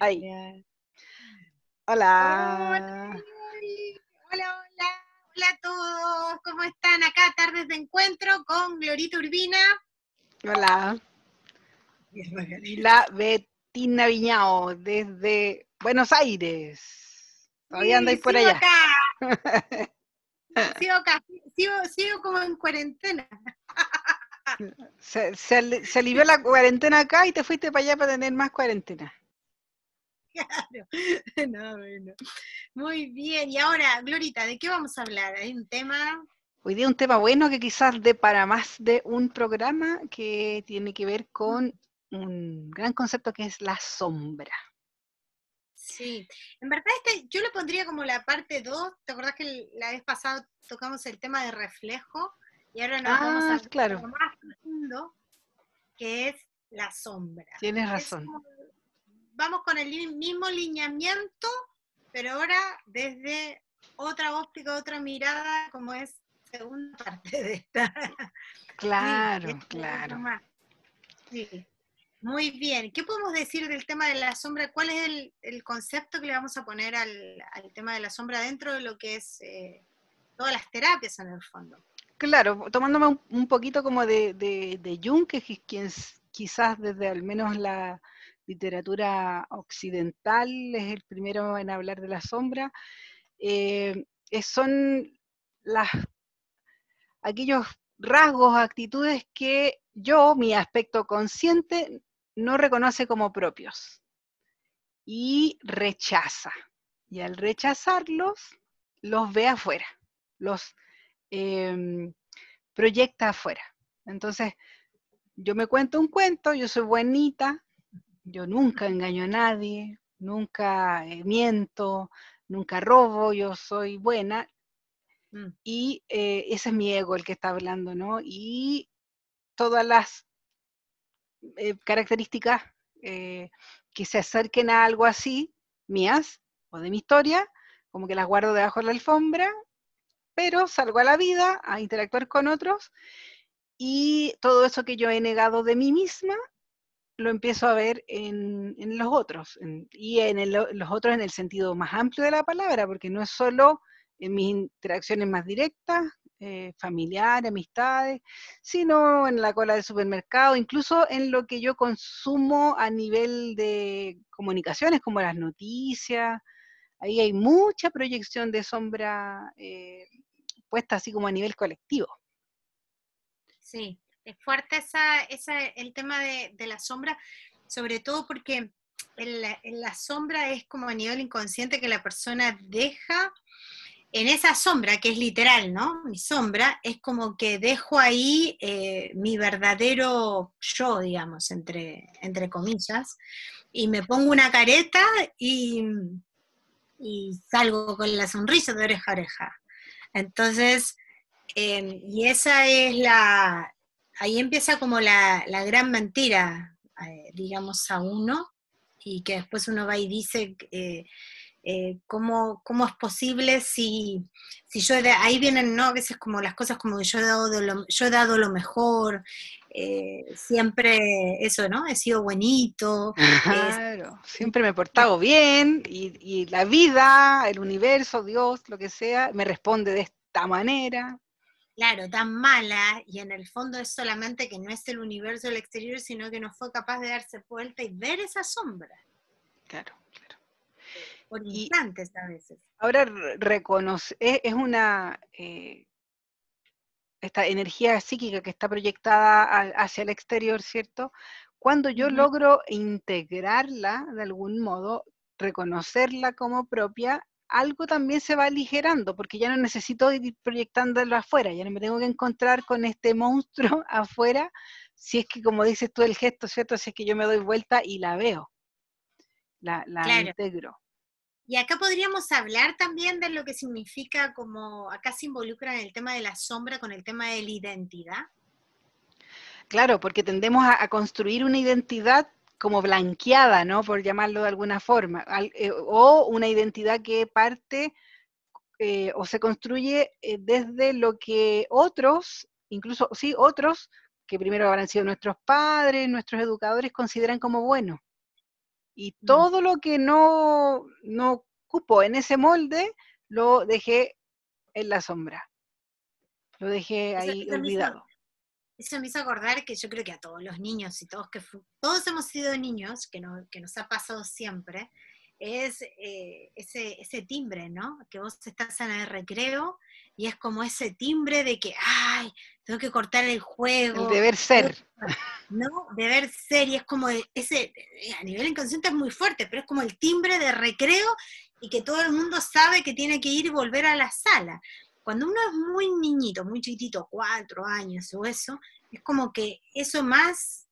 Ahí. Hola. Hola, hola, hola a todos. ¿Cómo están? Acá tardes de encuentro con Glorita Urbina. Hola. Y la Betina Viñao desde Buenos Aires. Todavía andáis por allá. sigo acá, sigo como en cuarentena. Se, se, alivió la cuarentena acá y te fuiste para allá para tener más cuarentena. Claro. No, bueno. Muy bien. Y ahora, Glorita, ¿de qué vamos a hablar? ¿Hay un tema? Hoy día un tema bueno que quizás de para más de un programa que tiene que ver con un gran concepto que es la sombra. Sí, en verdad este, yo lo pondría como la parte 2. ¿Te acordás que la vez pasada tocamos el tema de reflejo? Y ahora nos vamos a ah, claro. más profundo, que es la sombra. Tienes razón. Vamos con el mismo lineamiento, pero ahora desde otra óptica, otra mirada, como es segunda parte de esta. Claro, claro. Sí. Muy bien. ¿Qué podemos decir del tema de la sombra? ¿Cuál es el, concepto que le vamos a poner al, tema de la sombra dentro de lo que es eh, todas las terapias en el fondo? Claro, tomándome un, poquito como de, Jung, que es quien quizás desde al menos la literatura occidental es el primero en hablar de la sombra, eh, son aquellos rasgos, actitudes que yo, mi aspecto consciente, no reconoce como propios y rechaza. Y al rechazarlos, los ve afuera, los Em, proyecta afuera. Entonces, yo me cuento un cuento, yo soy buenita, yo nunca engaño a nadie, nunca eh, miento, nunca robo, yo soy buena. Mm. Y eh, ese es mi ego el que está hablando, ¿no? Y todas las eh, características que se acerquen a algo así, mías o de mi historia, como que las guardo debajo de la alfombra pero salgo a la vida a interactuar con otros y todo eso que yo he negado de mí misma lo empiezo a ver en, los otros, y en los otros en el sentido más amplio de la palabra, porque no es solo en mis interacciones más directas, eh, familiares, amistades, sino en la cola del supermercado, incluso en lo que yo consumo a nivel de comunicaciones, como las noticias. Ahí hay mucha proyección de sombra eh, así como a nivel colectivo. Sí, es fuerte esa, el tema de, la sombra, sobre todo porque en la, sombra es como a nivel inconsciente que la persona deja en esa sombra, que es literal, ¿no? Mi sombra, es como que dejo ahí eh, mi verdadero yo, digamos, entre, entre comillas, y me pongo una careta y, y salgo con la sonrisa de oreja a oreja. Entonces, em, y esa es la, ahí empieza como la, gran mentira, eh, digamos, a uno, y que después uno va y dice, eh, eh, ¿cómo, es posible si, si yo, ahí vienen, ¿no? A veces como las cosas como yo he dado lo, yo he dado lo mejor, siempre eso, ¿no? He sido buenito. Claro, siempre me he portado bien y, la vida, el universo, Dios, lo que sea, me responde de esta manera. Claro, tan mala y en el fondo es solamente que no es el universo del exterior, sino que no fue capaz de darse vuelta y ver esa sombra. Claro, claro. Por instantes a veces. Ahora reconoce, es una... Eh, esta energía psíquica que está proyectada hacia el exterior, ¿cierto? Cuando yo logro integrarla de algún modo, reconocerla como propia, algo también se va aligerando, porque ya no necesito ir proyectándolo afuera, ya no me tengo que encontrar con este monstruo afuera, si es que, como dices tú, el gesto, ¿cierto? Si es que yo me doy vuelta y la veo, la, la integro. Y acá podríamos hablar también de lo que significa como, acá se involucra en el tema de la sombra con el tema de la identidad. Claro, porque tendemos a, construir una identidad como blanqueada, ¿no? Por llamarlo de alguna forma, eh, o una identidad que parte eh, o se construye eh, desde lo que otros, incluso, sí, otros, que primero habrán sido nuestros padres, nuestros educadores, consideran como bueno. y mm. todo lo que no, no cupo en ese molde, lo dejé en la sombra. Lo dejé ahí olvidado. Eso me hizo acordar que yo creo que a todos los niños y todos que todos hemos sido niños, que, que nos ha pasado siempre, es eh, ese, ese, timbre, ¿no? Que vos estás en el recreo y es como ese timbre de que, ay, tengo que cortar el juego. El deber ser. ¿No? Deber ser, y es como ese, a nivel inconsciente es muy fuerte, pero es como el timbre de recreo y que todo el mundo sabe que tiene que ir y volver a la sala. Cuando uno es muy niñito, muy chiquitito, cuatro años o eso, es como que eso más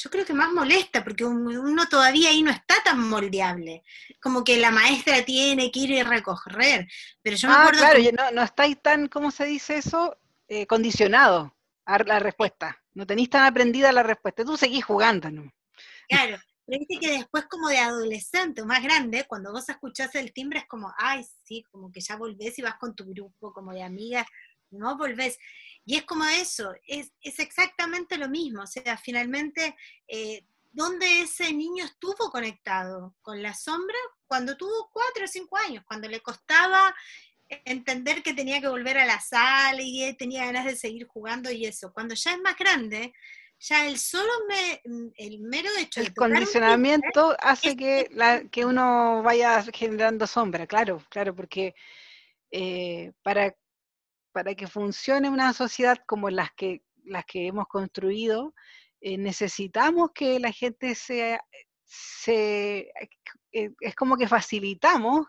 yo creo que más molesta, porque uno todavía ahí no está tan moldeable. Como que la maestra tiene que ir y recorrer. Pero yo me ah, acuerdo claro, no, no estáis tan, ¿cómo se dice eso? Eh, condicionado a la respuesta. No tenéis tan aprendida la respuesta. Tú seguís jugando, ¿no? Claro, pero que después como de adolescente o más grande, cuando vos escuchás el timbre es como, ay, sí, como que ya volvés y vas con tu grupo como de amigas, no volvés. Y es como eso, es, exactamente lo mismo, o sea, finalmente, eh, ¿dónde ese niño estuvo conectado? ¿Con la sombra? Cuando tuvo cuatro o cinco años, cuando le costaba entender que tenía que volver a la sala y tenía ganas de seguir jugando y eso. Cuando ya es más grande, ya el solo me, el mero hecho el condicionamiento hace que, la, que uno vaya generando sombra, claro, claro, porque eh, para para que funcione una sociedad como las que, las que hemos construido, eh, necesitamos que la gente sea, se, eh, es como que facilitamos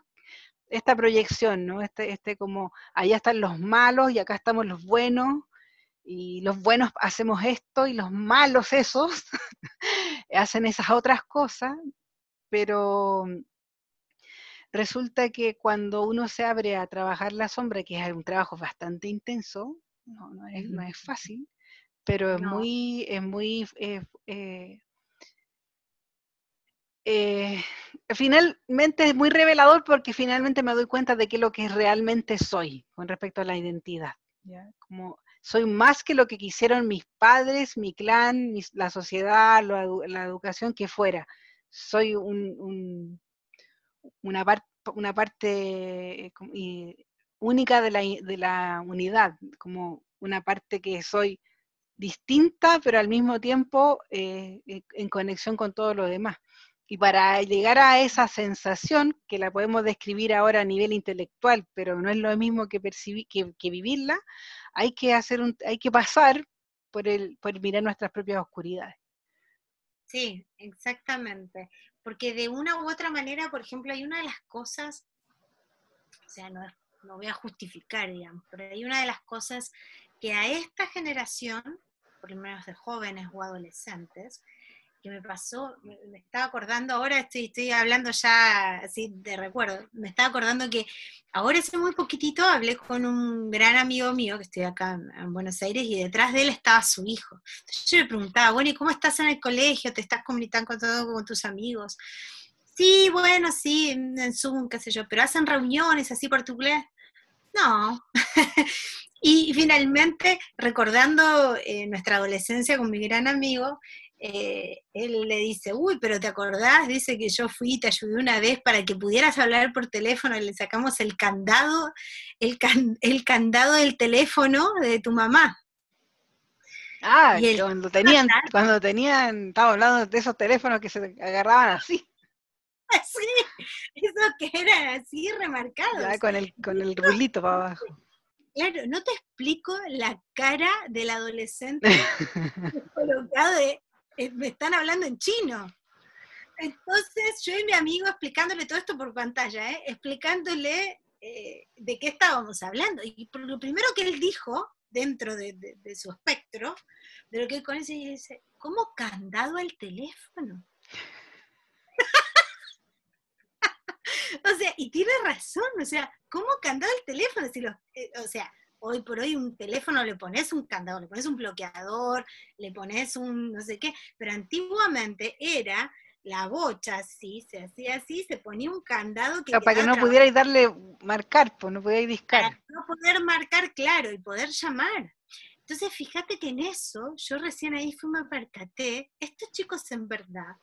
esta proyección, ¿no? Este, este como, allá están los malos y acá estamos los buenos, y los buenos hacemos esto y los malos esos hacen esas otras cosas, pero Resulta que cuando uno se abre a trabajar la sombra, que es un trabajo bastante intenso, no, no, es, no es, fácil, pero es muy, es muy eh, eh, eh, finalmente es muy revelador porque finalmente me doy cuenta de qué es lo que realmente soy con respecto a la identidad. Como soy más que lo que quisieron mis padres, mi clan, la sociedad, la, educación que fuera. Soy un, una, una parte eh, única de la, de la unidad, como una parte que soy distinta, pero al mismo tiempo eh, en conexión con todo lo demás. Y para llegar a esa sensación, que la podemos describir ahora a nivel intelectual, pero no es lo mismo que, percibir, que, vivirla, hay que, hacer un, hay que pasar por, el, por mirar nuestras propias oscuridades. Sí, exactamente porque de una u otra manera, por ejemplo, hay una de las cosas, o sea, no, no voy a justificar, digamos, pero hay una de las cosas que a esta generación, por lo menos de jóvenes o adolescentes, que me pasó, me, estaba acordando ahora, estoy, estoy hablando ya así de recuerdo, me estaba acordando que ahora hace muy poquitito hablé con un gran amigo mío que estoy acá en, Buenos Aires y detrás de él estaba su hijo. Entonces yo le preguntaba, bueno, ¿y cómo estás en el colegio? ¿Te estás comunicando con todo con tus amigos? Sí, bueno, sí, en Zoom, qué sé yo, pero hacen reuniones así particulares. No. y finalmente, recordando eh, nuestra adolescencia con mi gran amigo, eh, él le dice, uy, pero ¿te acordás? Dice que yo fui y te ayudé una vez para que pudieras hablar por teléfono y le sacamos el candado, el, el candado del teléfono de tu mamá. Ah, cuando tenían, cuando tenían, estaba hablando de esos teléfonos que se agarraban así. Sí, eso que era así remarcado. con el, con el rulito para abajo. Claro, no te explico la cara del adolescente colocado de me están hablando en chino. Entonces yo y mi amigo explicándole todo esto por pantalla, ¿eh? explicándole eh, de qué estábamos hablando. Y lo primero que él dijo, dentro de, su espectro, de lo que él conoce, dice, ¿cómo candado al teléfono? o sea, y tiene razón, o sea, ¿cómo candado el teléfono? O sea, hoy por hoy un teléfono le pones un candado, le pones un bloqueador, le pones un no sé qué, pero antiguamente era la bocha así, se hacía así, se ponía un candado que... para que no pudierais darle marcar, pues no pudierais discar. Para no poder marcar, claro, y poder llamar. Entonces, fíjate que en eso, yo recién ahí fui me percaté, estos chicos en verdad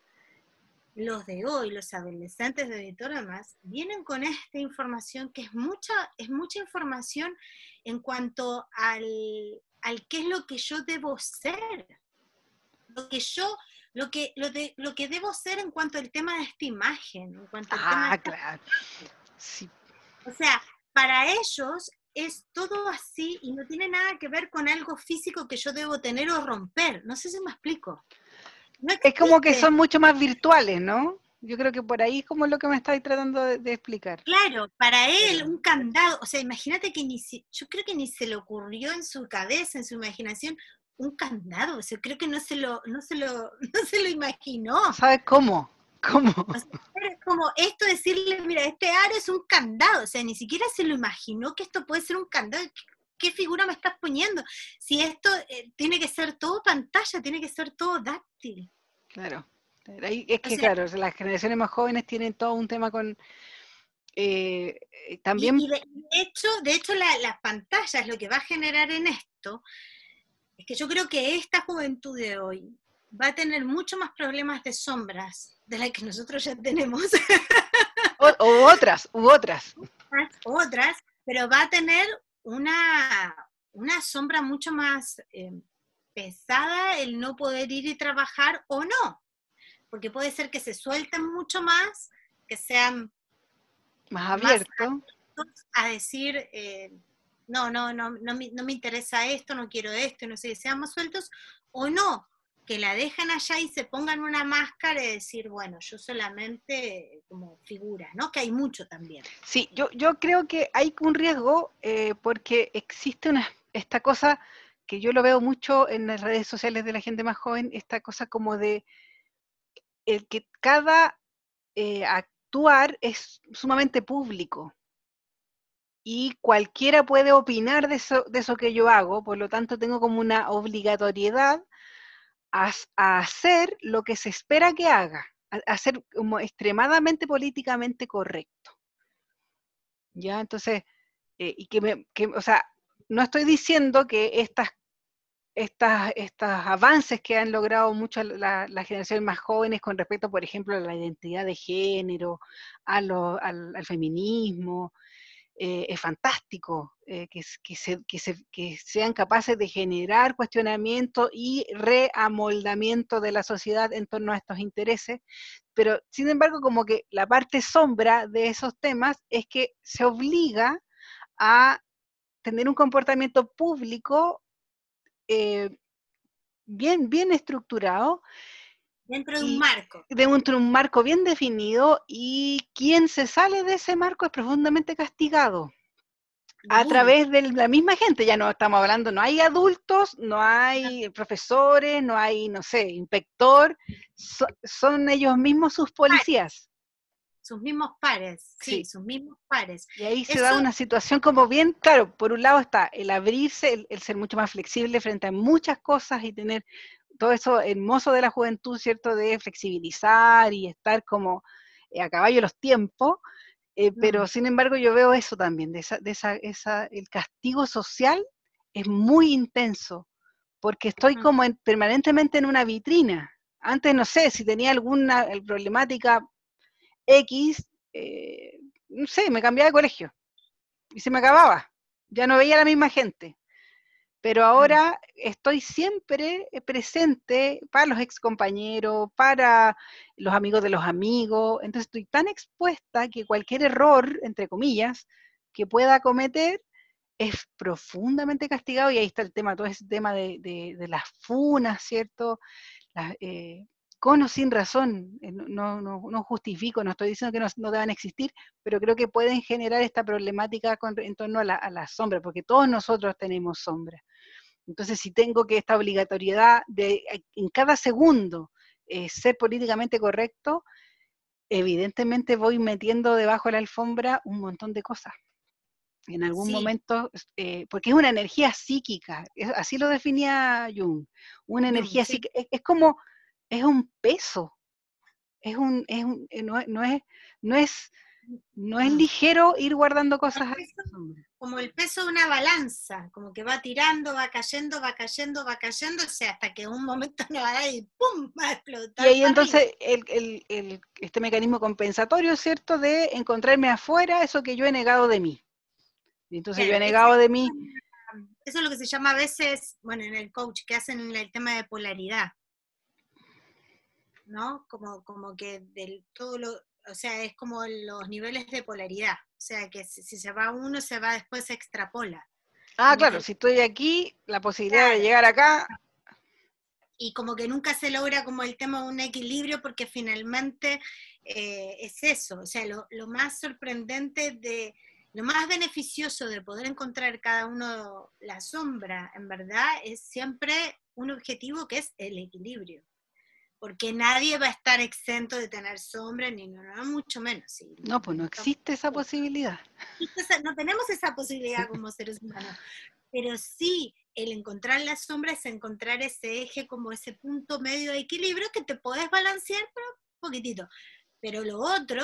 los de hoy, los adolescentes de Editora Más, vienen con esta información que es mucha, es mucha información en cuanto al, al qué es lo que yo debo ser, lo que yo, lo que, lo, de, lo que debo ser en cuanto al tema de esta imagen, en cuanto al ah, claro. Sí. O sea, para ellos es todo así y no tiene nada que ver con algo físico que yo debo tener o romper. No sé si me explico. Es como que son mucho más virtuales, ¿no? Yo creo que por ahí es como lo que me estáis tratando de, explicar. Claro, para él un candado, o sea, imagínate que ni yo creo que ni se le ocurrió en su cabeza, en su imaginación, un candado, o sea, creo que no se lo, no se lo, no se lo imaginó. ¿Sabes cómo? ¿Cómo? es como esto decirle, mira, este aro es un candado, o sea, ni siquiera se lo imaginó que esto puede ser un candado. ¿Qué, figura me estás poniendo? Si esto eh, tiene que ser todo pantalla, tiene que ser todo dáctil. Claro. Es que, claro, las generaciones más jóvenes tienen todo un tema con... Eh, eh, también... de, hecho, de hecho las pantallas, lo que va a generar en esto, es que yo creo que esta juventud de hoy va a tener mucho más problemas de sombras de las que nosotros ya tenemos. o, otras, u otras. Otras, pero va a tener una, una sombra mucho más eh, pesada el no poder ir y trabajar o no. Porque puede ser que se suelten mucho más, que sean más abiertos a decir, eh, no, no, no, no me, no me interesa esto, no quiero esto, no sé, seamos sueltos, o no, que la dejan allá y se pongan una máscara y decir, bueno, yo solamente como figura, ¿no? Que hay mucho también. Sí, yo, yo creo que hay un riesgo eh, porque existe una, esta cosa que yo lo veo mucho en las redes sociales de la gente más joven, esta cosa como de el que cada eh, actuar es sumamente público y cualquiera puede opinar de eso, de eso que yo hago, por lo tanto tengo como una obligatoriedad a, hacer lo que se espera que haga, a, ser como extremadamente políticamente correcto. ¿Ya? Entonces, eh, y que, me, que, o sea, no estoy diciendo que estas, estas, estos avances que han logrado muchas las generaciones más jóvenes con respecto, por ejemplo, a la identidad de género, a lo, al, al, feminismo, eh, es fantástico, eh, que, que, sean capaces de generar cuestionamiento y reamoldamiento de la sociedad en torno a estos intereses, pero sin embargo como que la parte sombra de esos temas es que se obliga a tener un comportamiento público eh, bien, bien estructurado Dentro de un marco. Dentro de un marco bien definido y quien se sale de ese marco es profundamente castigado. A través de la misma gente, ya no estamos hablando, no hay adultos, no hay profesores, no hay, no sé, inspector, son ellos mismos sus policías. Sus mismos pares, sí, sus mismos pares. Y ahí se da una situación como bien, claro, por un lado está el abrirse, el ser mucho más flexible frente a muchas cosas y tener todo eso hermoso de la juventud, ¿cierto? De flexibilizar y estar como eh, a caballo los tiempos, eh, pero sin embargo yo veo eso también, de esa, de esa, esa, el castigo social es muy intenso, porque estoy como permanentemente en una vitrina. Antes, no sé, si tenía alguna problemática X, eh, no sé, me cambiaba de colegio y se me acababa. Ya no veía a la misma gente pero mm. ahora estoy siempre eh, presente para los ex compañeros, para los amigos de los amigos, entonces estoy tan expuesta que cualquier error, entre comillas, que pueda cometer es profundamente castigado y ahí está el tema, todo ese tema de, las funas, ¿cierto? Eh, con o sin razón, eh, no, no, justifico, no estoy diciendo que no, no, deban existir, pero creo que pueden generar esta problemática en torno a la, a la sombra, porque todos nosotros tenemos sombra. Entonces, si tengo que esta obligatoriedad de en cada segundo eh, ser políticamente correcto, evidentemente voy metiendo debajo de la alfombra un montón de cosas. En algún momento, eh, porque es una energía psíquica, así lo definía Jung, una energía psíquica, es, como, es un peso, es un, es un, eh, no, es, no es no es ligero ir guardando cosas. como el peso de una balanza, como que va tirando, va cayendo, va cayendo, va cayendo, o sea, hasta que un momento no va a dar y ¡pum! va a explotar. Y ahí entonces el, el, este mecanismo compensatorio, ¿cierto? De encontrarme afuera eso que yo he negado de mí. Y entonces yo he negado de mí. Eso es lo que se llama a veces, bueno, en el coach, que hacen el tema de polaridad. ¿no? Como, como que del todo lo, o sea, es como los niveles de polaridad, o sea, que si, se va uno, se va después, se extrapola. Ah, claro, si estoy aquí, la posibilidad de llegar acá. Y como que nunca se logra como el tema de un equilibrio porque finalmente eh, es eso, o sea, lo, lo, más sorprendente de, lo más beneficioso de poder encontrar cada uno la sombra, en verdad, es siempre un objetivo que es el equilibrio porque nadie va a estar exento de tener sombra, ni no, no mucho menos. No, pues no existe esa posibilidad. No tenemos esa posibilidad como seres humanos, pero sí el encontrar la sombra es encontrar ese eje como ese punto medio de equilibrio que te podés balancear, pero un poquitito. Pero lo otro,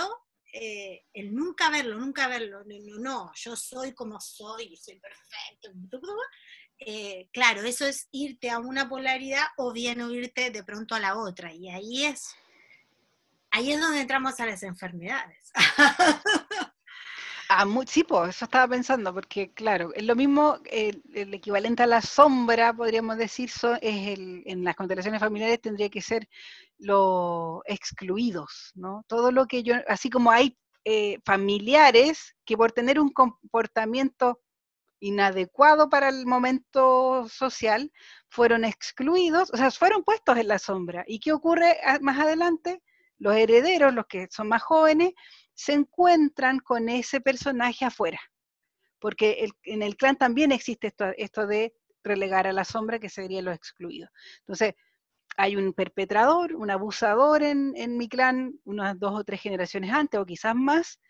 eh, el nunca verlo, nunca verlo, no, no, yo soy como soy, soy perfecto, eh, claro, eso es irte a una polaridad o bien irte de pronto a la otra. Y ahí es, ahí es donde entramos a las enfermedades. Ah, sí, pues eso estaba pensando, porque claro, es lo mismo, el, equivalente a la sombra, podríamos decir, en las constelaciones familiares tendría que ser los excluidos, ¿no? Todo lo que yo, así como hay eh, familiares que por tener un comportamiento inadecuado para el momento social, fueron excluidos, o sea, fueron puestos en la sombra. ¿Y qué ocurre más adelante? Los herederos, los que son más jóvenes, se encuentran con ese personaje afuera, porque en el clan también existe esto, esto de relegar a la sombra, que serían los excluidos. Entonces, hay un perpetrador, un abusador en, en mi clan, unas dos o tres generaciones antes, o quizás más,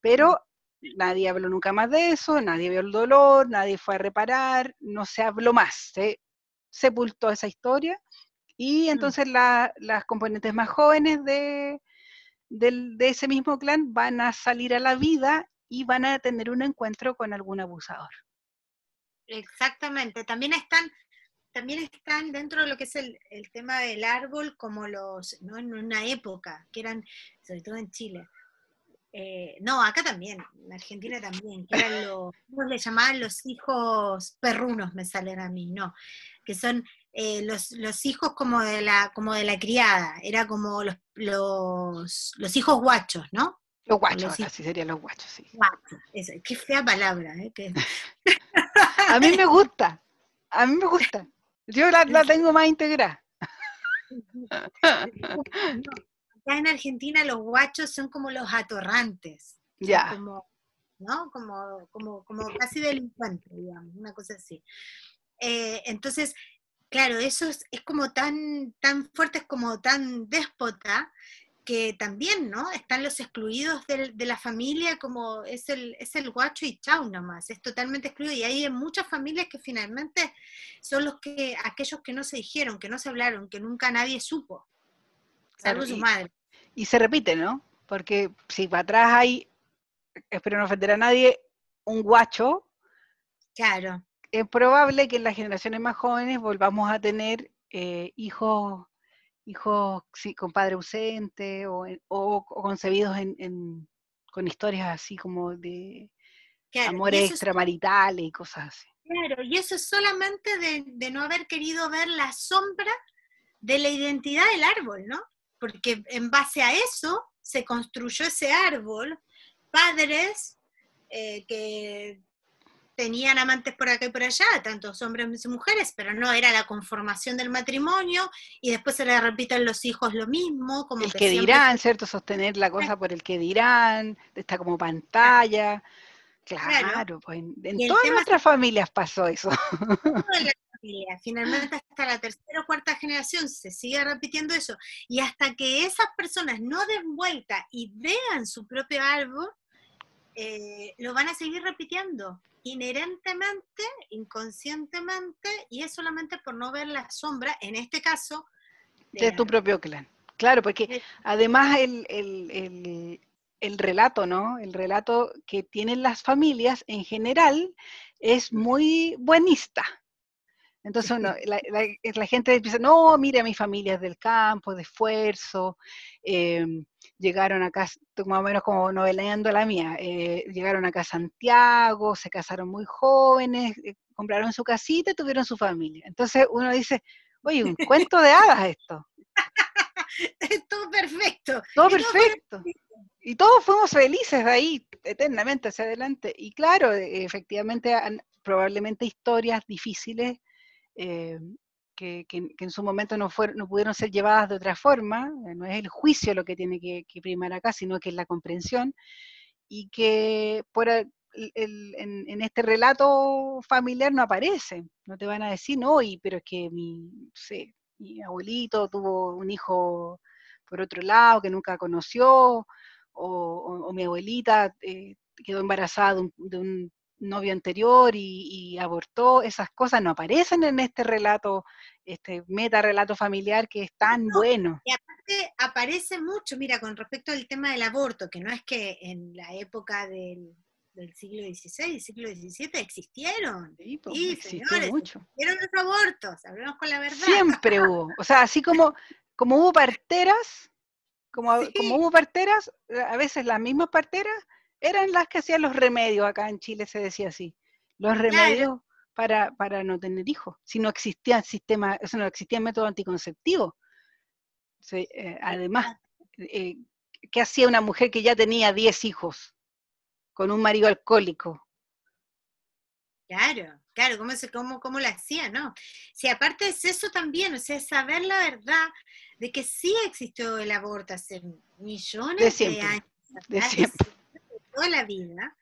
pero nadie habló nunca más de eso, nadie vio el dolor, nadie fue a reparar, no se habló más, se sepultó esa historia y mm. entonces las componentes más jóvenes de, de ese mismo clan van a salir a la vida y van a tener un encuentro con algún abusador. Exactamente, también están, también están dentro de lo que es el, tema del árbol como los, ¿no? en una época, que eran, sobre todo en Chile, eh, no, acá también, en Argentina también, que eran los, ¿cómo le llamaban? Los hijos perrunos me salen a mí, no, que son eh, los, los, hijos como de la, como de la criada, era como los, los, los hijos guachos, ¿no? Los guachos, así serían los guachos, sí. Guachos, qué fea palabra, ¿eh? a mí me gusta, a mí me gusta. Yo la, la tengo más integrada en Argentina los guachos son como los atorrantes. Ya. Como, ¿no? Como, como, como casi delincuentes, digamos, una cosa así. Eh, entonces, claro, eso es, como tan, tan fuerte, es como tan déspota, que también, ¿no? Están los excluidos de, de la familia, como es el, es el guacho y chau nomás, es totalmente excluido. Y hay muchas familias que finalmente son los que, aquellos que no se dijeron, que no se hablaron, que nunca nadie supo, salvo su madre. Y se repite, ¿no? Porque si para atrás hay, espero no ofender a nadie, un guacho. Claro. Es probable que en las generaciones más jóvenes volvamos a tener eh, hijos, hijos con padre ausente o, concebidos en, con historias así como de amores extramaritales y cosas así. Claro, y eso es solamente de, de no haber querido ver la sombra de la identidad del árbol, ¿no? Porque en base a eso se construyó ese árbol, padres eh, que tenían amantes por acá y por allá, tantos hombres y mujeres, pero no era la conformación del matrimonio, y después se le repiten los hijos lo mismo. Como el que, dirán, ¿cierto? Sostener la cosa por el que dirán, está como pantalla. Claro, pues en, todas nuestras familias pasó eso. Finalmente hasta la tercera o cuarta generación se sigue repitiendo eso. Y hasta que esas personas no den vuelta y vean su propio árbol, eh, lo van a seguir repitiendo inherentemente, inconscientemente, y es solamente por no ver la sombra, en este caso, de, tu propio clan. Claro, porque además el, el relato, ¿no? El relato que tienen las familias en general es muy buenista. Entonces uno, la, gente dice, no, mire, mi familia es del campo, de esfuerzo, em, llegaron acá, más o menos como noveleando la mía, eh, llegaron acá a Santiago, se casaron muy jóvenes, eh, compraron su casita y tuvieron su familia. Entonces uno dice, oye, un cuento de hadas esto. todo perfecto. Todo perfecto. Y todos fuimos felices de ahí, eternamente hacia adelante. Y claro, e, efectivamente, probablemente historias difíciles eh, que, en su momento no, fueron, no pudieron ser llevadas de otra forma, eh, no es el juicio lo que tiene que, primar acá, sino que es la comprensión, y que por en, este relato familiar no aparece, no te van a decir, no, y, pero es que mi, mi abuelito tuvo un hijo por otro lado que nunca conoció, o, mi abuelita eh, quedó embarazada de un, novio anterior y, abortó, esas cosas no aparecen en este relato, este meta relato familiar que es tan bueno. Y aparte aparece mucho, mira, con respecto al tema del aborto, que no es que en la época del, siglo XVI, siglo XVII existieron. Sí, pues, señores, mucho. existieron los abortos, hablemos con la verdad. Siempre hubo, o sea, así como, como hubo parteras, como, como hubo parteras, a veces las mismas parteras eran las que hacían los remedios, acá en Chile se decía así, los remedios para, para, no tener hijos, si no existía sistema, eso no existía método anticonceptivo. Eh, además, eh, ¿qué hacía una mujer que ya tenía 10 hijos con un marido alcohólico? Claro, claro, ¿cómo, se, cómo, cómo lo hacía, no? Si aparte es eso también, o sea, saber la verdad de que sí existió el aborto hace millones de, años. De siempre toda la vida,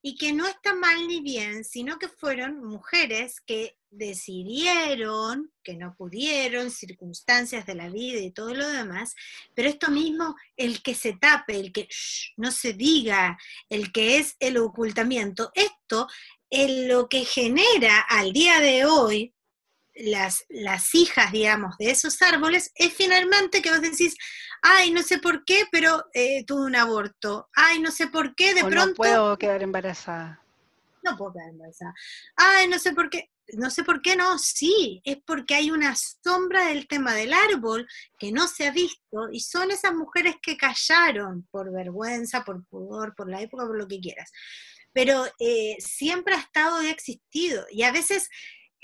y que no está mal ni bien, sino que fueron mujeres que decidieron, que no pudieron, circunstancias de la vida y todo lo demás, pero esto mismo, el que se tape, el que no se diga, el que es el ocultamiento, esto es lo que genera al día de hoy las, las hijas, digamos, de esos árboles, es finalmente que vos decís, ay, no sé por qué, pero eh, tuve un aborto, ay, no sé por qué, de pronto... No puedo quedar embarazada. No puedo quedar embarazada. Ay, no sé por qué, no sé por qué no, sí, es porque hay una sombra del tema del árbol que no se ha visto y son esas mujeres que callaron por vergüenza, por pudor, por la época, por lo que quieras. Pero eh, siempre ha estado y ha existido. Y a veces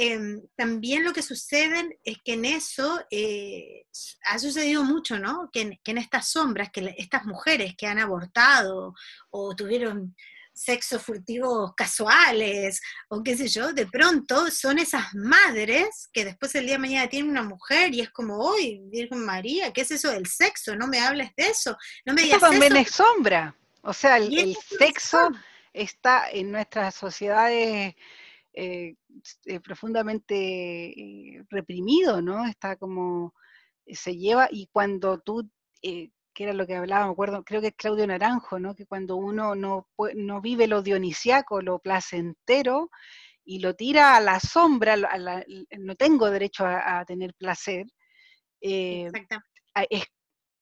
Em, también lo que sucede es que en eso eh, ha sucedido mucho, ¿no? Que en, estas sombras, que estas mujeres que han abortado o tuvieron sexo furtivos casuales o qué sé yo, de pronto son esas madres que después el día de mañana tienen una mujer y es como, hoy, Virgen María, ¿qué es eso del sexo? No me hables de eso. No me digas también es sombra. O sea, el sexo está en nuestras sociedades eh, eh, profundamente eh, reprimido, ¿no? Está como, se lleva, y cuando tú, que era lo que hablaba, me acuerdo, creo que es Claudio Naranjo, ¿no? Que cuando uno no, no vive lo dionisiaco, lo placentero, y lo tira a la sombra, no tengo derecho a, tener placer,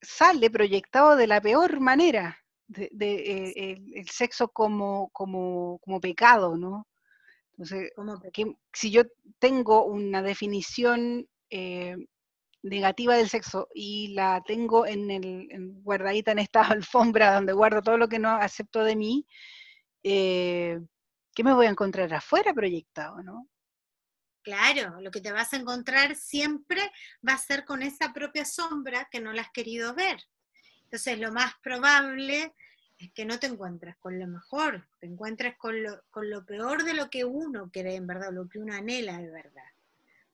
sale proyectado de la peor manera, de, el, sexo como, como, como pecado, ¿no? Entonces, que, si yo tengo una definición eh, negativa del sexo y la tengo en el guardadita en esta alfombra donde guardo todo lo que no acepto de mí, eh, ¿qué me voy a encontrar afuera proyectado, no? Claro, lo que te vas a encontrar siempre va a ser con esa propia sombra que no la has querido ver. Entonces, lo más probable es que no te encuentras con lo mejor, te encuentras con lo, con lo peor de lo que uno cree en verdad, lo que uno anhela de verdad.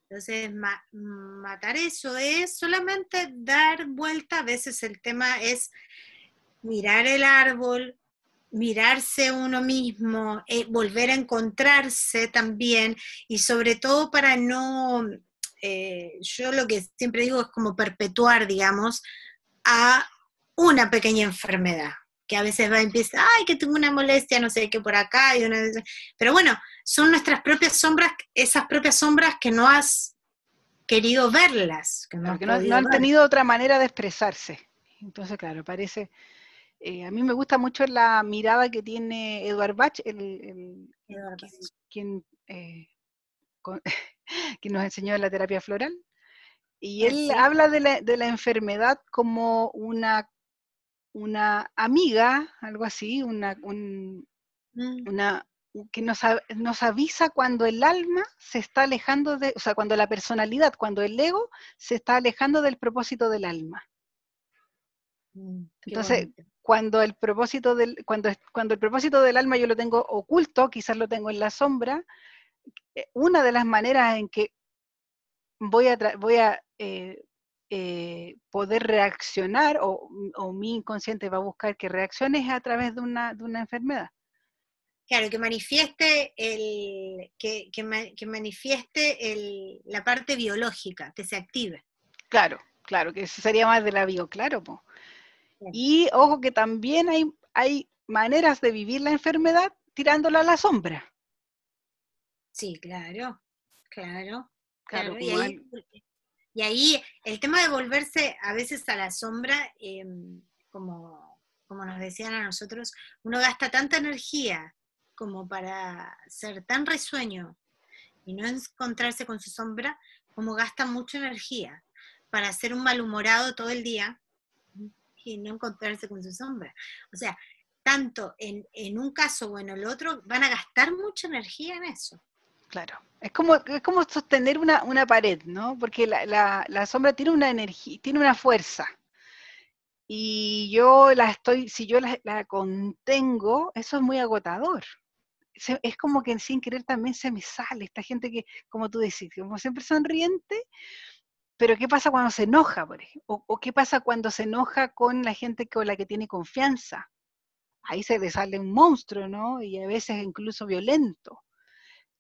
Entonces, matar eso es solamente dar vuelta, a veces el tema es mirar el árbol, mirarse uno mismo, eh, volver a encontrarse también, y sobre todo para no, eh, yo lo que siempre digo es como perpetuar, digamos, a una pequeña enfermedad que a veces va y empieza, ay, que tengo una molestia, no sé qué por acá, y una... pero bueno, son nuestras propias sombras, esas propias sombras que no has querido verlas. Que no, han tenido otra manera de expresarse. Entonces, claro, parece... a mí me gusta mucho la mirada que tiene Edward Bach, el, Quien, que nos enseñó la terapia floral. Y él habla de la, de la, enfermedad como una, una amiga, algo así, una, un, mm. una que nos, nos, avisa cuando el alma se está alejando de, o sea, cuando la personalidad, cuando el ego se está alejando del propósito del alma. Mm, Entonces, cuando el propósito del, cuando, cuando el propósito del alma yo lo tengo oculto, quizás lo tengo en la sombra, eh, una de las maneras en que voy a, voy a eh, eh, poder reaccionar o, mi inconsciente va a buscar que reacciones a través de una, de una enfermedad. Claro, que manifieste, el, que, que, manifieste el, la parte biológica, que se active. Claro, claro, que eso sería más de la bio, claro. Y ojo que también hay, hay maneras de vivir la enfermedad tirándola a la sombra. Sí, claro, claro. claro, y, ahí, el tema de volverse a veces a la sombra, em, como, como nos decían a nosotros, uno gasta tanta energía como para ser tan risueño y no encontrarse con su sombra, como gasta mucha energía para ser un malhumorado todo el día y no encontrarse con su sombra. O sea, tanto en, en un caso o en el otro, van a gastar mucha energía en eso. Claro. Es como, es como sostener una, una pared, ¿no? Porque la, la, sombra tiene una energía, tiene una fuerza. Y yo la estoy, si yo la, la contengo, eso es muy agotador. es como que sin querer también se me sale esta gente que, como tú decís, como siempre sonriente, pero ¿qué pasa cuando se enoja? O, qué pasa cuando se enoja con la gente con la que tiene confianza? Ahí se le sale un monstruo, ¿no? Y a veces incluso violento.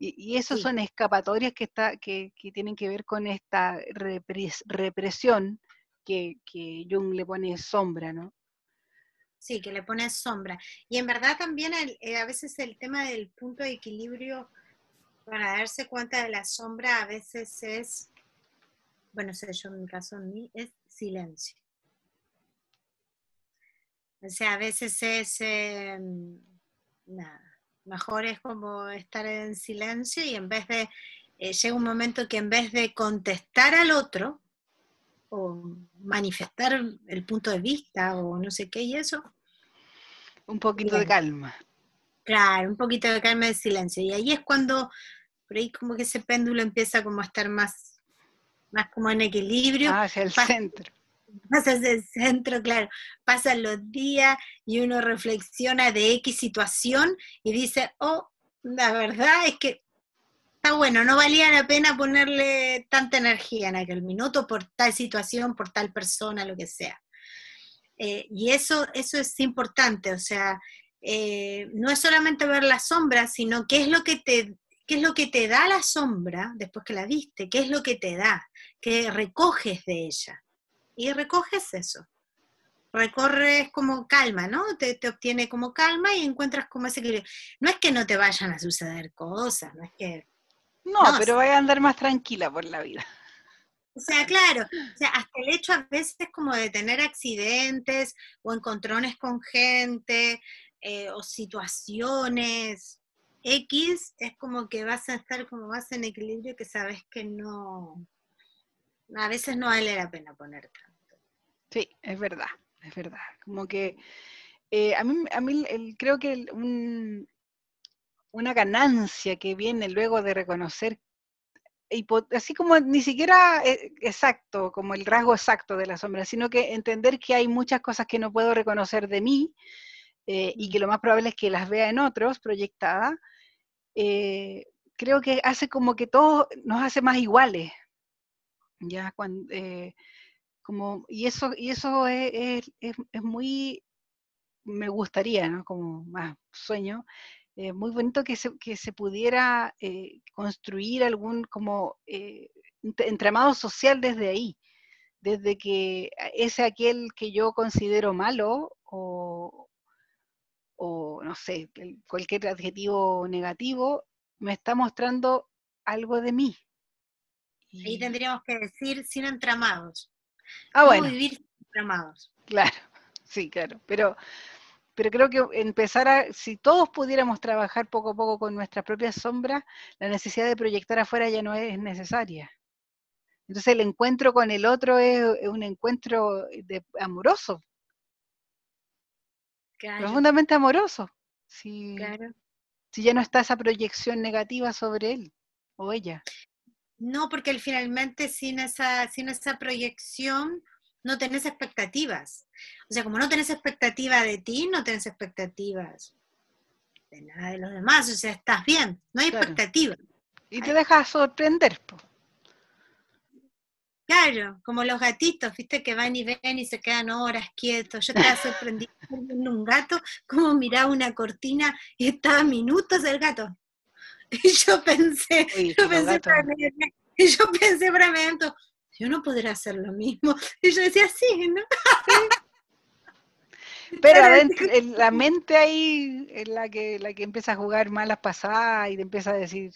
Y, eso son escapatorias que, está, que, tienen que ver con esta represión que, Jung le pone sombra, ¿no? Sí, que le pone sombra. Y en verdad también eh, a veces el tema del punto de equilibrio para darse cuenta de la sombra a veces es, bueno, sé yo en mi caso, en mí, es silencio. O sea, a veces es, em, nada, Mejor es como estar en silencio y en vez de, eh, llega un momento que en vez de contestar al otro o manifestar el punto de vista o no sé qué y eso. Un poquito de calma. Claro, un poquito de calma y silencio. Y ahí es cuando, por ahí como que ese péndulo empieza como a estar más, más como en equilibrio. Ah, hacia el centro pasas el centro, claro, pasan los días y uno reflexiona de X situación y dice, oh, la verdad es que está bueno, no valía la pena ponerle tanta energía en aquel minuto por tal situación, por tal persona, lo que sea. Eh, y eso, eso es importante, o sea, eh, no es solamente ver la sombra, sino qué es lo que te qué es lo que te da la sombra después que la viste, qué es lo que te da, qué recoges de ella y recoges eso. Recorres como calma, ¿no? Te, obtiene como calma y encuentras como ese equilibrio. No es que no te vayan a suceder cosas, no es que... No, pero vaya a andar más tranquila por la vida. O sea, claro, o sea, hasta el hecho a veces como de tener accidentes o encontrones con gente eh, o situaciones X, es como que vas a estar como más en equilibrio que sabes que no, a veces no vale la pena poner tanto. Sí, es verdad, es verdad. Como que eh, a mí, a mí creo que una ganancia que viene luego de reconocer, así como ni siquiera eh, exacto, como el rasgo exacto de la sombra, sino que entender que hay muchas cosas que no puedo reconocer de mí eh, y que lo más probable es que las vea en otros proyectadas, creo que hace como que todo nos hace más iguales, ya cuando, eh, como, y eso, y eso es, muy, me gustaría, ¿no? Como más sueño, eh, muy bonito que se, que se pudiera eh, construir algún como entramado social desde ahí, desde que es aquel que yo considero malo o, o no sé, cualquier adjetivo negativo, me está mostrando algo de mí, Ahí tendríamos que decir sin entramados. Ah, bueno. vivir sin entramados. Claro, sí, claro. Pero pero creo que empezar a, si todos pudiéramos trabajar poco a poco con nuestras propias sombras, la necesidad de proyectar afuera ya no es necesaria. Entonces el encuentro con el otro es, un encuentro de, amoroso, profundamente amoroso. Si, si ya no está esa proyección negativa sobre él o ella. No, porque finalmente sin esa, sin esa proyección no tenés expectativas. O sea, como no tenés expectativa de ti, no tenés expectativas de nada de los demás. O sea, estás bien, no hay expectativa. Y te dejas sorprender. Claro, como los gatitos, viste, que van y ven y se quedan horas quietos. Yo estaba sorprendida viendo un gato, como miraba una cortina y estaba minutos el gato. Y yo pensé, yo pensé, para mí, y yo pensé para mí, yo no podré hacer lo mismo. Y yo decía, sí, ¿no? Pero adentro, la mente ahí es la que, la que empieza a jugar malas pasadas y te empieza a decir,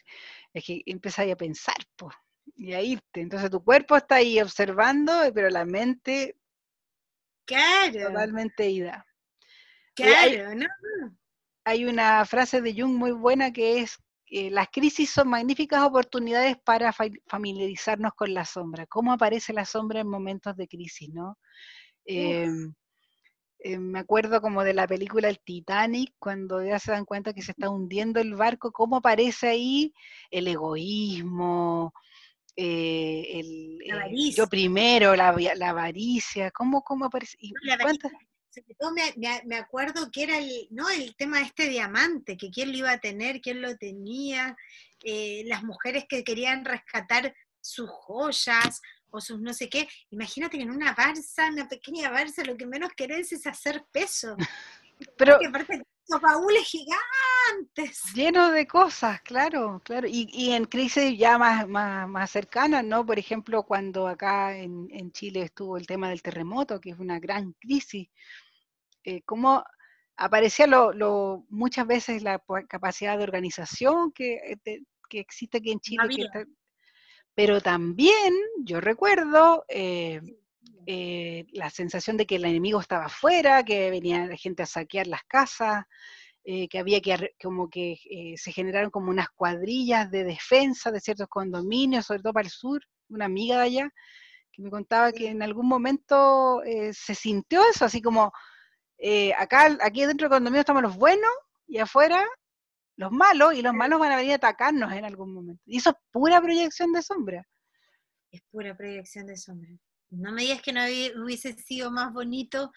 es que empieza a pensar, pues, y a irte. Entonces tu cuerpo está ahí observando, pero la mente claro. totalmente ida. Claro, ¿no? Hay una frase de Jung muy buena que es eh, las crisis son magníficas oportunidades para familiarizarnos con la sombra. ¿Cómo aparece la sombra en momentos de crisis, no? Em, eh, me acuerdo como de la película El Titanic, cuando ya se dan cuenta que se está hundiendo el barco, cómo aparece ahí el egoísmo, eh, el, yo primero, la, avaricia, ¿cómo, cómo aparece? Me, acuerdo que era el, ¿no? el tema de este diamante, que quién lo iba a tener, quién lo tenía, eh, las mujeres que querían rescatar sus joyas o sus no sé qué. Imagínate que en una barza, una pequeña barza, lo que menos querés es hacer peso. Pero, los baúles gigantes. Llenos de cosas, claro, claro. Y, en crisis ya más, más, cercanas, ¿no? Por ejemplo, cuando acá en, Chile estuvo el tema del terremoto, que es una gran crisis, eh, cómo aparecía lo, muchas veces la capacidad de organización que, que existe aquí en Chile. pero también, yo recuerdo, eh, eh, la sensación de que el enemigo estaba afuera, que venía la gente a saquear las casas, eh, que había que, como que eh, se generaron como unas cuadrillas de defensa de ciertos condominios, sobre todo para el sur, una amiga de allá, que me contaba que en algún momento se sintió eso, así como acá, aquí dentro del condominio estamos los buenos y afuera los malos, y los malos van a venir a atacarnos en algún momento. Y eso es pura proyección de sombra. Es pura proyección de sombra. No me digas que no hubiese sido más bonito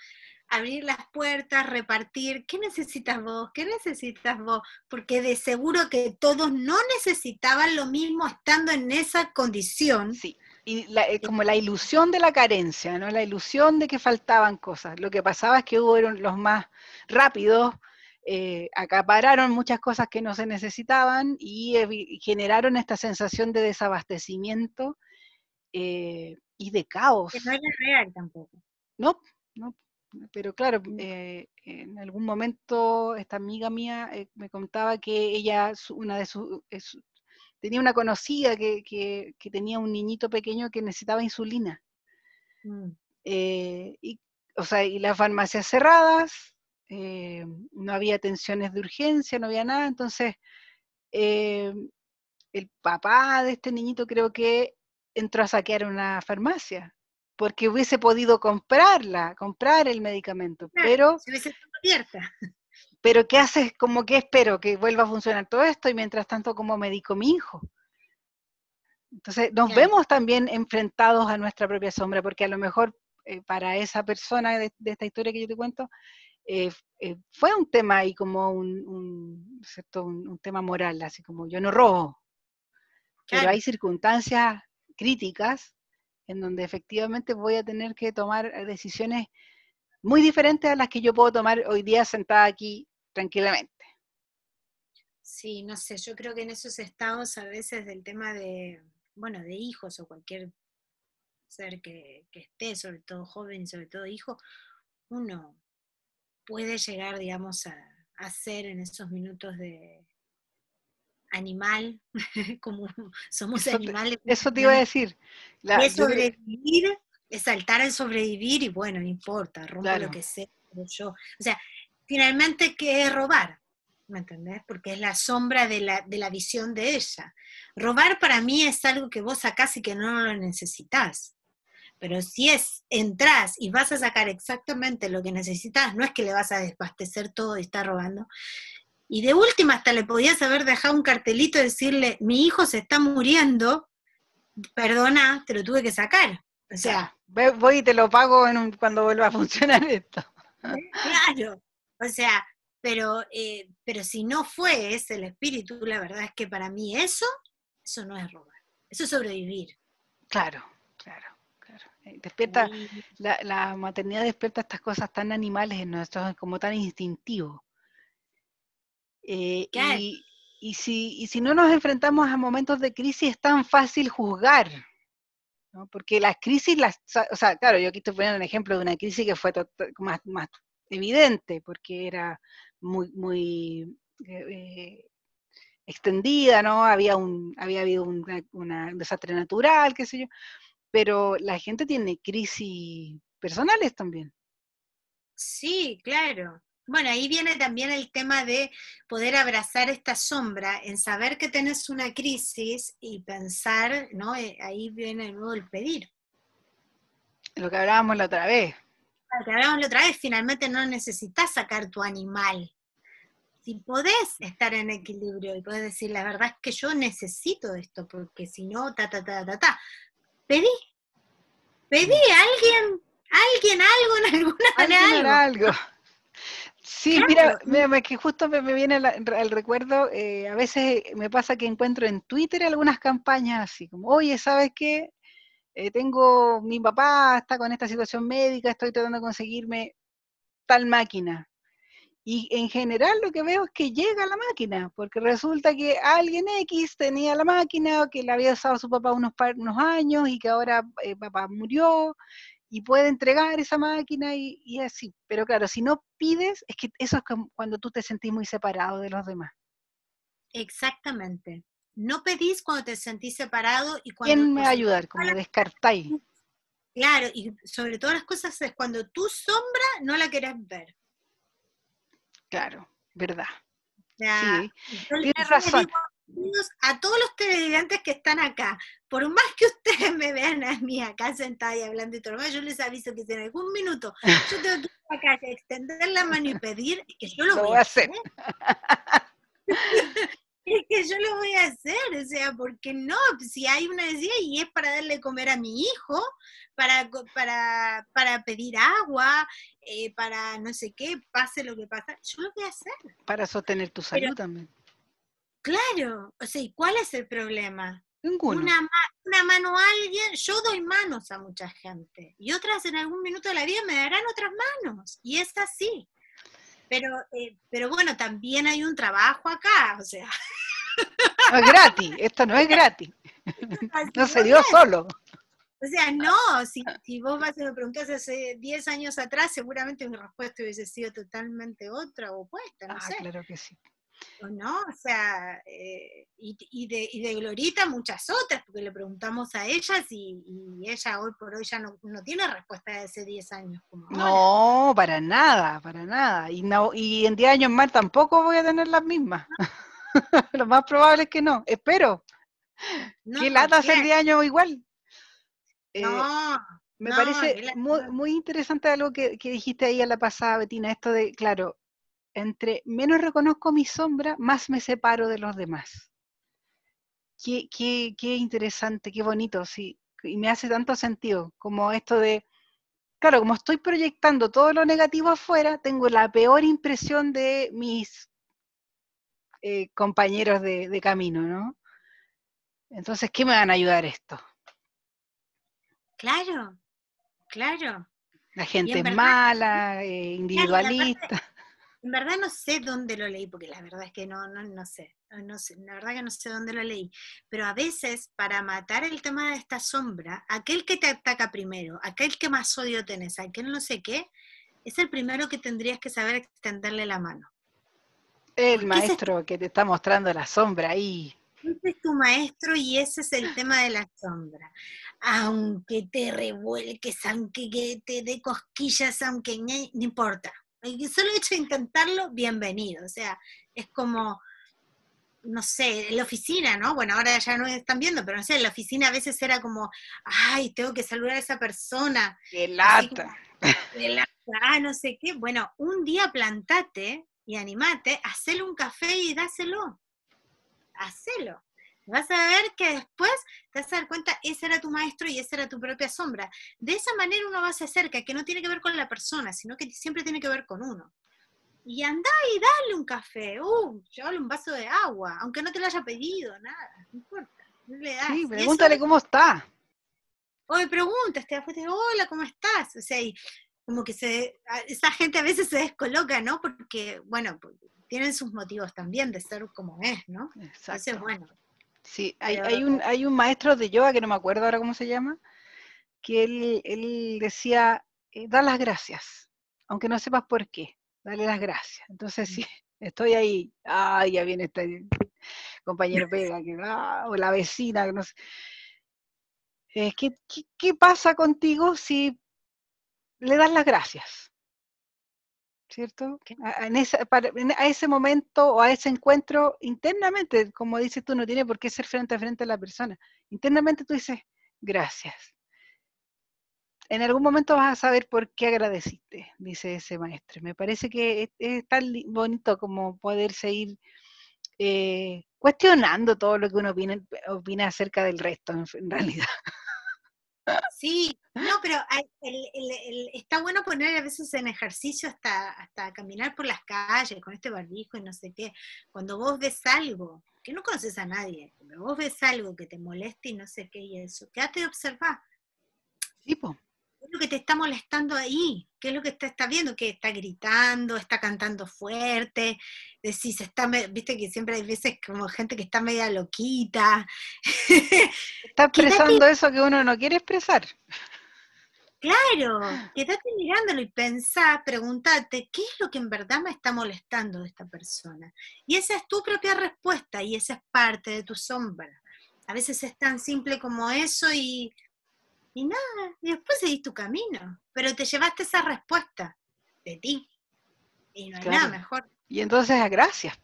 abrir las puertas, repartir. ¿Qué necesitas vos? ¿Qué necesitas vos? Porque de seguro que todos no necesitaban lo mismo estando en esa condición. Sí. Y eh, como la ilusión de la carencia, ¿no? La ilusión de que faltaban cosas. Lo que pasaba es que hubo los más rápidos, eh, acapararon muchas cosas que no se necesitaban y, generaron esta sensación de desabastecimiento eh, y de caos. Que no era real tampoco. No, no, pero claro, en algún momento esta amiga mía me contaba que ella, una de sus, tenía una conocida que, que, tenía un niñito pequeño que necesitaba insulina. Mm. Eh, y, o sea, y las farmacias cerradas, no había atenciones de urgencia, no había nada, entonces el papá de este niñito creo que entró a saquear una farmacia, porque hubiese podido comprarla, comprar el medicamento, pero... Si hubiese abierta. Pero ¿qué haces? Como que espero que vuelva a funcionar todo esto y mientras tanto como medico mi hijo. Entonces nos vemos también enfrentados a nuestra propia sombra, porque a lo mejor eh, para esa persona de, esta historia que yo te cuento, eh, eh, fue un tema ahí como un, ¿cierto? Un, tema moral, así como yo no robo. Pero hay circunstancias críticas en donde efectivamente voy a tener que tomar decisiones muy diferentes a las que yo puedo tomar hoy día sentada aquí tranquilamente. Sí, no sé, yo creo que en esos estados a veces del tema de, bueno, de hijos o cualquier ser que, esté, sobre todo joven sobre todo hijo, uno puede llegar, digamos, a, a ser en esos minutos de, animal, como somos animales. eso te iba a decir. es sobrevivir, es saltar al sobrevivir y bueno, no importa, rompo lo que sea, yo. O sea, finalmente, ¿qué es robar? ¿Me entendés? Porque es la sombra de la, de la visión de ella. Robar para mí es algo que vos sacás y que no lo necesitas. Pero si es, entras y vas a sacar exactamente lo que necesitas, no es que le vas a desbastecer todo y estar robando. Y de última hasta le podías haber dejado un cartelito y decirle, mi hijo se está muriendo, perdona, te lo tuve que sacar. O sea, voy y te lo pago cuando vuelva a funcionar esto. Claro, o sea, pero, eh, pero si no fue ese el espíritu, la verdad es que para mí eso, eso no es robar, eso es sobrevivir. Claro, claro, claro. Eh, despierta, la, maternidad despierta estas cosas tan animales en nosotros, como tan instintivo. Eh, y, y, si, y si no nos enfrentamos a momentos de crisis, es tan fácil juzgar porque las crisis, las, o sea, claro, yo aquí estoy poniendo un ejemplo de una crisis que fue más, más evidente, porque era muy, muy eh, eh, extendida, ¿no? Había, un, había habido un, desastre natural, qué sé yo, pero la gente tiene crisis personales también. Sí, claro. Bueno, ahí viene también el tema de poder abrazar esta sombra, en saber que tenés una crisis y pensar, ¿no? Eh, ahí viene de nuevo el pedir. Lo que hablábamos la otra vez. Lo que hablábamos la otra vez, finalmente no necesitas sacar tu animal. Si podés estar en equilibrio y podés decir, la verdad es que yo necesito esto, porque si no, ta, ta, ta, ta, ta. Pedí. Pedí a alguien, alguien, algo en alguna manera. Algo. Sí, mira, mira, que justo me, viene el recuerdo, eh, a veces me pasa que encuentro en Twitter algunas campañas así como, oye, ¿sabes qué? Eh, tengo, mi papá está con esta situación médica, estoy tratando de conseguirme tal máquina. Y en general lo que veo es que llega la máquina, porque resulta que alguien X tenía la máquina, que la había usado su papá unos, años y que ahora eh, papá murió y puede entregar esa máquina y, así. Pero claro, si no pides, es que eso es cuando tú te sentís muy separado de los demás. Exactamente. No pedís cuando te sentís separado y cuando... ¿Quién me va a ayudar? Como descartáis. Claro, y sobre todas las cosas es cuando tu sombra no la querés ver. Claro, verdad. sí, tienes razón a todos los televidentes que están acá, por más que ustedes me vean a mí acá sentada y hablando y todo lo yo les aviso que si en algún minuto yo tengo que ir a extender la mano y pedir, que yo lo, voy a hacer. es que yo lo voy a hacer, o sea, porque no, si hay una necesidad y es para darle comer a mi hijo, para, para, para pedir agua, eh, para no sé qué, pase lo que pasa, yo lo voy a hacer. Para sostener tu salud también. Claro, o sea, ¿y cuál es el problema? Ninguno. Una, una, mano a alguien, yo doy manos a mucha gente y otras en algún minuto de la vida me darán otras manos y es así. Pero, eh, pero bueno, también hay un trabajo acá, o sea. No es gratis, esto no es gratis. No se dio solo. O sea, no, si, si vos vas a me preguntas hace 10 años atrás, seguramente mi respuesta hubiese sido totalmente otra o opuesta, no ah, claro que sí. ¿no? O sea, eh, y, de, y, de, Glorita muchas otras, porque le preguntamos a ellas y, ella hoy por hoy ya no, tiene respuesta de hace 10 años. no, para nada, para nada. Y, no, y en 10 años más tampoco voy a tener las mismas. Lo más probable es que no, espero. que lata hacer 10 años igual. Eh, no. Me parece muy, muy interesante algo que, que dijiste ahí a la pasada, Betina, esto de, claro, entre menos reconozco mi sombra, más me separo de los demás. Qué, qué, interesante, qué bonito, sí. Y me hace tanto sentido, como esto de, claro, como estoy proyectando todo lo negativo afuera, tengo la peor impresión de mis eh, compañeros de, camino, ¿no? Entonces, ¿qué me van a ayudar esto? Claro, claro. La gente es mala, eh, individualista. En verdad no sé dónde lo leí, porque la verdad es que no, no, no sé, no sé, la verdad que no sé dónde lo leí, pero a veces para matar el tema de esta sombra, aquel que te ataca primero, aquel que más odio tenés, aquel no sé qué, es el primero que tendrías que saber extenderle la mano. El maestro que te está mostrando la sombra ahí. Ese es tu maestro y ese es el tema de la sombra. Aunque te revuelques, aunque te dé cosquillas, aunque no importa El solo hecho de intentarlo, bienvenido. O sea, es como, no sé, en la oficina, ¿no? Bueno, ahora ya no están viendo, pero no sé, en la oficina a veces era como, ay, tengo que saludar a esa persona. ¡Qué lata! ah, no sé qué. Bueno, un día plantate y animate, hacele un café y dáselo. Hacelo. Vas a ver que después te vas a dar cuenta, ese era tu maestro y esa era tu propia sombra. De esa manera uno va se acerca, que no tiene que ver con la persona, sino que siempre tiene que ver con uno. Y anda y dale un café, uh, llévale un vaso de agua, aunque no te lo haya pedido, nada, no importa. le das. Sí, pregúntale cómo está. Oye, preguntas, te das hola, ¿cómo estás? O sea, y como que se, esa gente a veces se descoloca, ¿no? Porque, bueno, tienen sus motivos también de ser como es, ¿no? Exacto. Entonces, bueno. Sí, hay, hay, un, hay un maestro de yoga, que no me acuerdo ahora cómo se llama, que él, él decía, eh, da las gracias, aunque no sepas por qué, dale las gracias. Entonces, sí, estoy ahí, ah, ya viene este compañero pega, que, ah, o la vecina, que no sé. Eh, ¿qué, qué, qué pasa contigo si le das las gracias. ¿Cierto? A, a, ese momento o a ese encuentro, internamente, como dices tú, no tiene por qué ser frente a frente a la persona. Internamente tú dices, gracias. En algún momento vas a saber por qué agradeciste, dice ese maestro. Me parece que es, tan bonito como poder seguir eh, cuestionando todo lo que uno opina, opina acerca del resto, en realidad. Sí, no, pero está bueno poner a veces en ejercicio hasta, hasta caminar por las calles con este barbijo y no sé qué. Cuando vos ves algo, que no conoces a nadie, pero vos ves algo que te moleste y no sé qué y eso, quédate y observa. Sí, po lo que te está molestando ahí? ¿Qué es lo que te está viendo? Que está gritando, está cantando fuerte, decís, está, viste que siempre hay veces como gente que está media loquita. Está expresando eso que uno no quiere expresar. Claro, quédate mirándolo y pensá, pregúntate, ¿qué es lo que en verdad me está molestando de esta persona? Y esa es tu propia respuesta y esa es parte de tu sombra. A veces es tan simple como eso y y nada, y después seguís tu camino, pero te llevaste esa respuesta de ti. Y no hay nada mejor. Y entonces, gracias.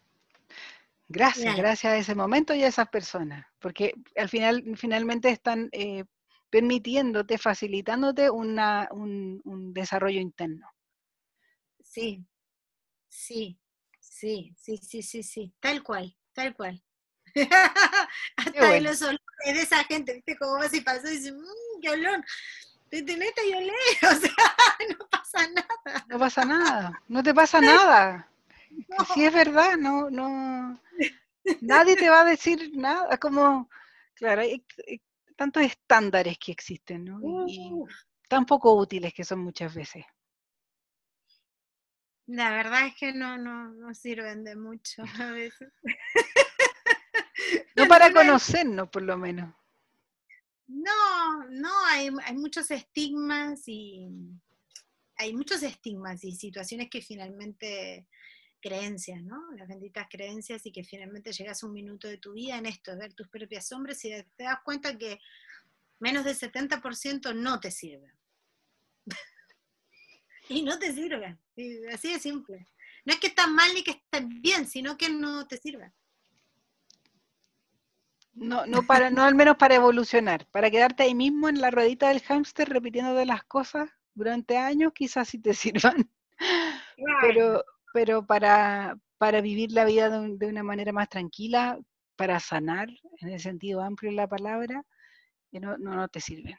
Gracias, gracias a ese momento y a esas personas, porque al final, finalmente están eh, permitiéndote, facilitándote una, un, un desarrollo interno. Sí, sí, sí, sí, sí, sí, sí, tal cual, tal cual. Hasta de los olores de esa gente, ¿viste? Como vas y pasó y dices, mmm, qué olor. Te neta y olé, o sea, no pasa nada. No pasa nada, no te pasa nada. Si es verdad, no, no, nadie te va a decir nada, como, claro, hay, tantos estándares que existen, ¿no? Y, tan poco útiles que son muchas veces. La verdad es que no, no, no sirven de mucho a veces. No para conocernos, por lo menos. No, no, hay, muchos estigmas y hay muchos estigmas y situaciones que finalmente creencias, ¿no? Las benditas creencias y que finalmente llegas un minuto de tu vida en esto, ver tus propias sombras y te das cuenta que menos del 70% no te sirve. y no te sirve, así de simple. No es que está mal ni que esté bien, sino que no te sirve. No, no, para, no al menos para evolucionar, para quedarte ahí mismo en la ruedita del hámster repitiendo de las cosas durante años, quizás sí te sirvan. Pero, pero para, para vivir la vida de, una manera más tranquila, para sanar, en el sentido amplio de la palabra, eh, no, no, no te sirven.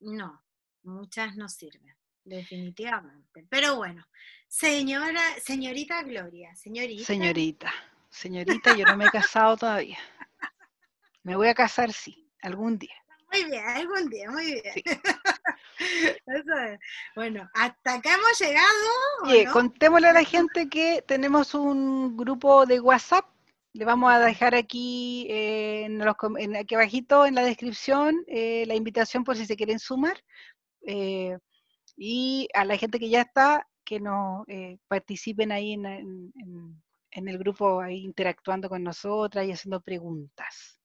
No, muchas no sirven, definitivamente. Pero bueno, señora, señorita Gloria, señorita. Señorita, señorita, yo no me he casado todavía. Me voy a casar, sí, algún día. Muy bien, algún día, muy bien. Bueno, hasta acá hemos llegado. Oye, contémosle a la gente que tenemos un grupo de WhatsApp. Le vamos a dejar aquí, eh, en los, aquí abajito en la descripción eh, la invitación por si se quieren sumar. Eh, y a la gente que ya está, que nos participen ahí en, en, el grupo, ahí interactuando con nosotras y haciendo preguntas.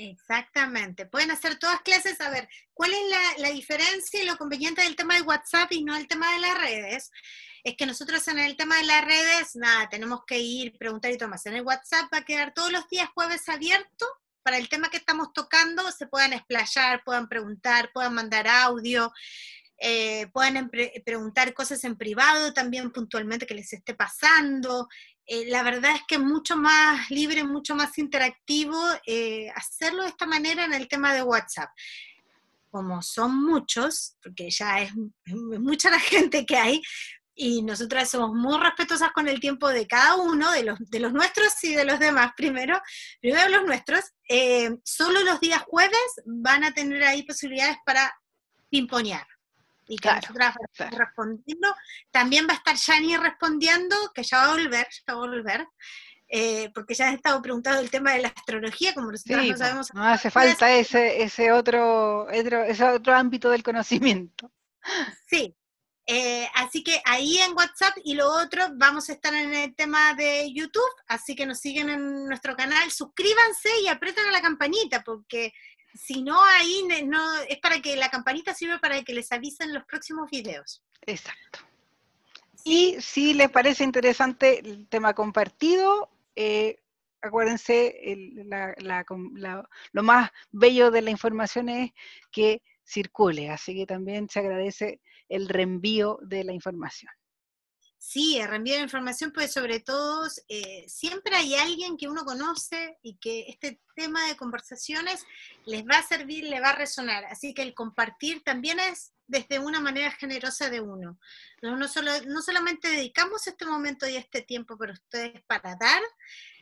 Exactamente. Pueden hacer todas clases. A ver, ¿cuál es la, diferencia y lo conveniente del tema de WhatsApp y no el tema de las redes? Es que nosotros en el tema de las redes, nada, tenemos que ir, preguntar y tomar. En el WhatsApp va a quedar todos los días jueves abierto para el tema que estamos tocando, se puedan explayar, puedan preguntar, puedan mandar audio. Eh, pueden preguntar cosas en privado también puntualmente que les esté pasando. Eh, la verdad es que es mucho más libre, mucho más interactivo eh, hacerlo de esta manera en el tema de WhatsApp. Como son muchos, porque ya es, mucha la gente que hay, y nosotras somos muy respetuosas con el tiempo de cada uno, de los, de los nuestros y de los demás primero, primero los nuestros, solo los días jueves van a tener ahí posibilidades para pimponear y que nosotras respondiendo. También va a estar Yani respondiendo, que ya va a volver, ya va a volver. Eh, porque ya has estado preguntando el tema de la astrología, como nosotros no sabemos. No hace falta ese, ese, otro, ese otro ámbito del conocimiento. Sí, eh, así que ahí en WhatsApp y lo otro, vamos a estar en el tema de YouTube, así que nos siguen en nuestro canal, suscríbanse y apretan a la campanita, porque si no, ahí no, es para que la campanita sirve para que les avisen los próximos videos. Exacto. Y si les parece interesante el tema compartido, eh, acuérdense, lo más bello de la información es que circule, así que también se agradece el reenvío de la información. Sí, reenvío información, pues sobre todo eh, siempre hay alguien que uno conoce y que este tema de conversaciones les va a servir, le va a resonar. Así que el compartir también es desde una manera generosa de uno. No, no, solo, no solamente dedicamos este momento y este tiempo para ustedes para dar,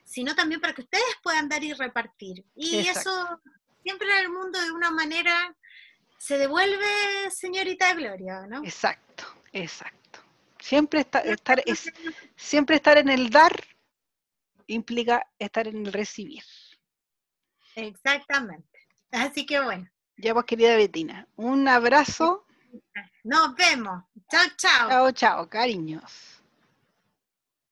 sino también para que ustedes puedan dar y repartir. Y eso siempre en el mundo de una manera se devuelve, señorita Gloria, ¿no? Exacto, exacto. Siempre estar, es, siempre estar en el dar implica estar en el recibir. Exactamente. Así que bueno. Ya pues querida Betina, un abrazo. Nos vemos. Chao, chao. Chao, chao, cariños.